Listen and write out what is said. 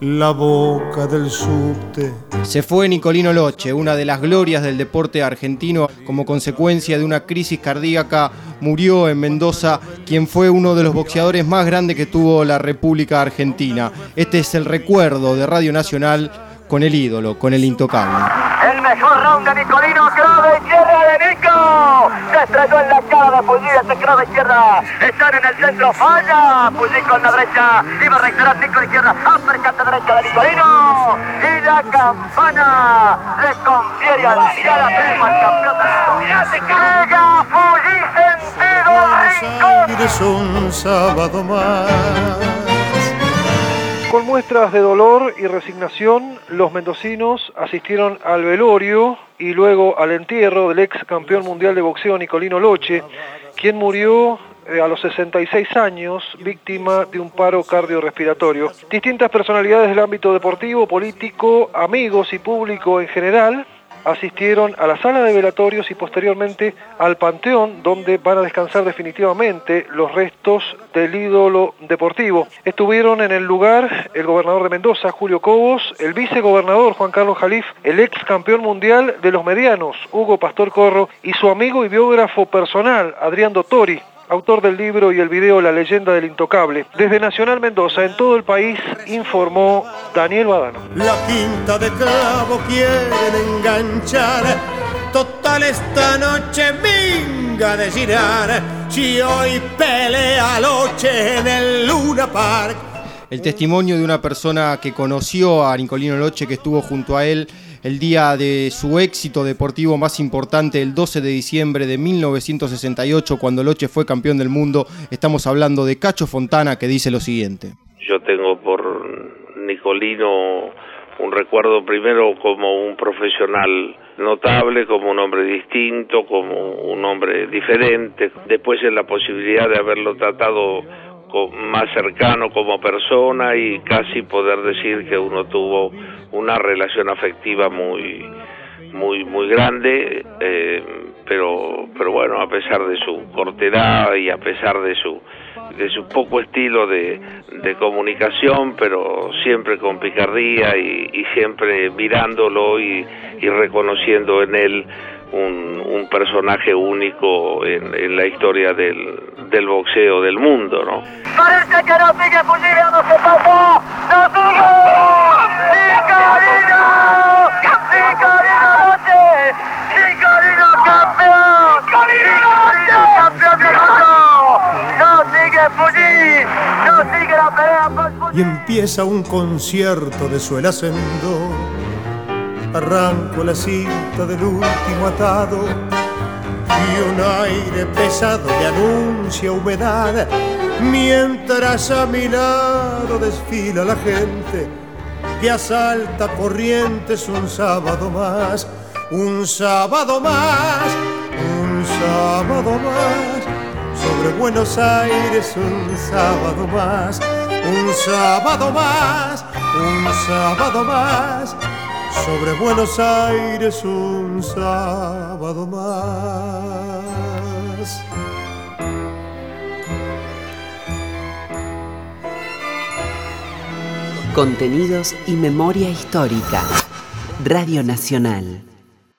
la boca del subte. Se fue Nicolino Loche, una de las glorias del deporte argentino, como consecuencia de una crisis cardíaca, murió en Mendoza quien fue uno de los boxeadores más grandes que tuvo la República Argentina. Este es el recuerdo de Radio Nacional con el ídolo, con el intocable. El mejor round de Nicolino, izquierda de Nico. Se estrenó cara de Pulli, ese de izquierda. Están en el centro, falla. Pulli con la derecha. Iba a reiterar Nico de izquierda. Uppercut derecha de Nicolino. Y la campana le confiere al la prima al campeón de Llega Pulli sentido rincón. Es un sábado más. Con muestras de dolor y resignación, los mendocinos asistieron al velorio y luego al entierro del ex campeón mundial de boxeo Nicolino Loche, quien murió eh, a los 66 años, víctima de un paro cardiorrespiratorio. Distintas personalidades del ámbito deportivo, político, amigos y público en general asistieron a la sala de velatorios y posteriormente al panteón donde van a descansar definitivamente los restos del ídolo deportivo. Estuvieron en el lugar el gobernador de Mendoza, Julio Cobos, el vicegobernador Juan Carlos Jalif, el ex campeón mundial de los medianos, Hugo Pastor Corro, y su amigo y biógrafo personal, Adrián Dottori autor del libro y el video La leyenda del intocable. Desde Nacional Mendoza, en todo el país, informó Daniel Badano. La quinta de clavo quieren enganchar, total esta noche minga de girar, si hoy pelea Loche en el Luna Park. El testimonio de una persona que conoció a Nicolino Loche, que estuvo junto a él el día de su éxito deportivo más importante, el 12 de diciembre de 1968, cuando Loche fue campeón del mundo. Estamos hablando de Cacho Fontana, que dice lo siguiente. Yo tengo por Nicolino un recuerdo primero como un profesional notable, como un hombre distinto, como un hombre diferente, después en la posibilidad de haberlo tratado más cercano como persona y casi poder decir que uno tuvo una relación afectiva muy muy muy grande eh, pero pero bueno a pesar de su cortedad y a pesar de su de su poco estilo de, comunicación pero siempre con picardía y, y siempre mirándolo y, y reconociendo en él un, un personaje único en, en, la historia del, del boxeo del mundo, ¿no? Parece que no sigue Puglido, no se pasa, no sigue, Nicolino, Nicolino Noche, Nicolino campeón, Nicolino campeón del mundo, no sigue Puglido, no sigue la pelea por Y empieza un concierto de su ascendo arranco la cinta del último atado y un aire pesado le anuncia humedad. Mientras a mi lado desfila la gente que asalta corrientes un sábado más, un sábado más, un sábado más, sobre Buenos Aires un sábado más, un sábado más, un sábado más sobre Buenos Aires un sábado más. Contenidos y memoria histórica. Radio Nacional.